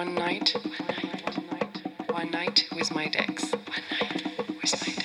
One night, one night with my Dex. One night with my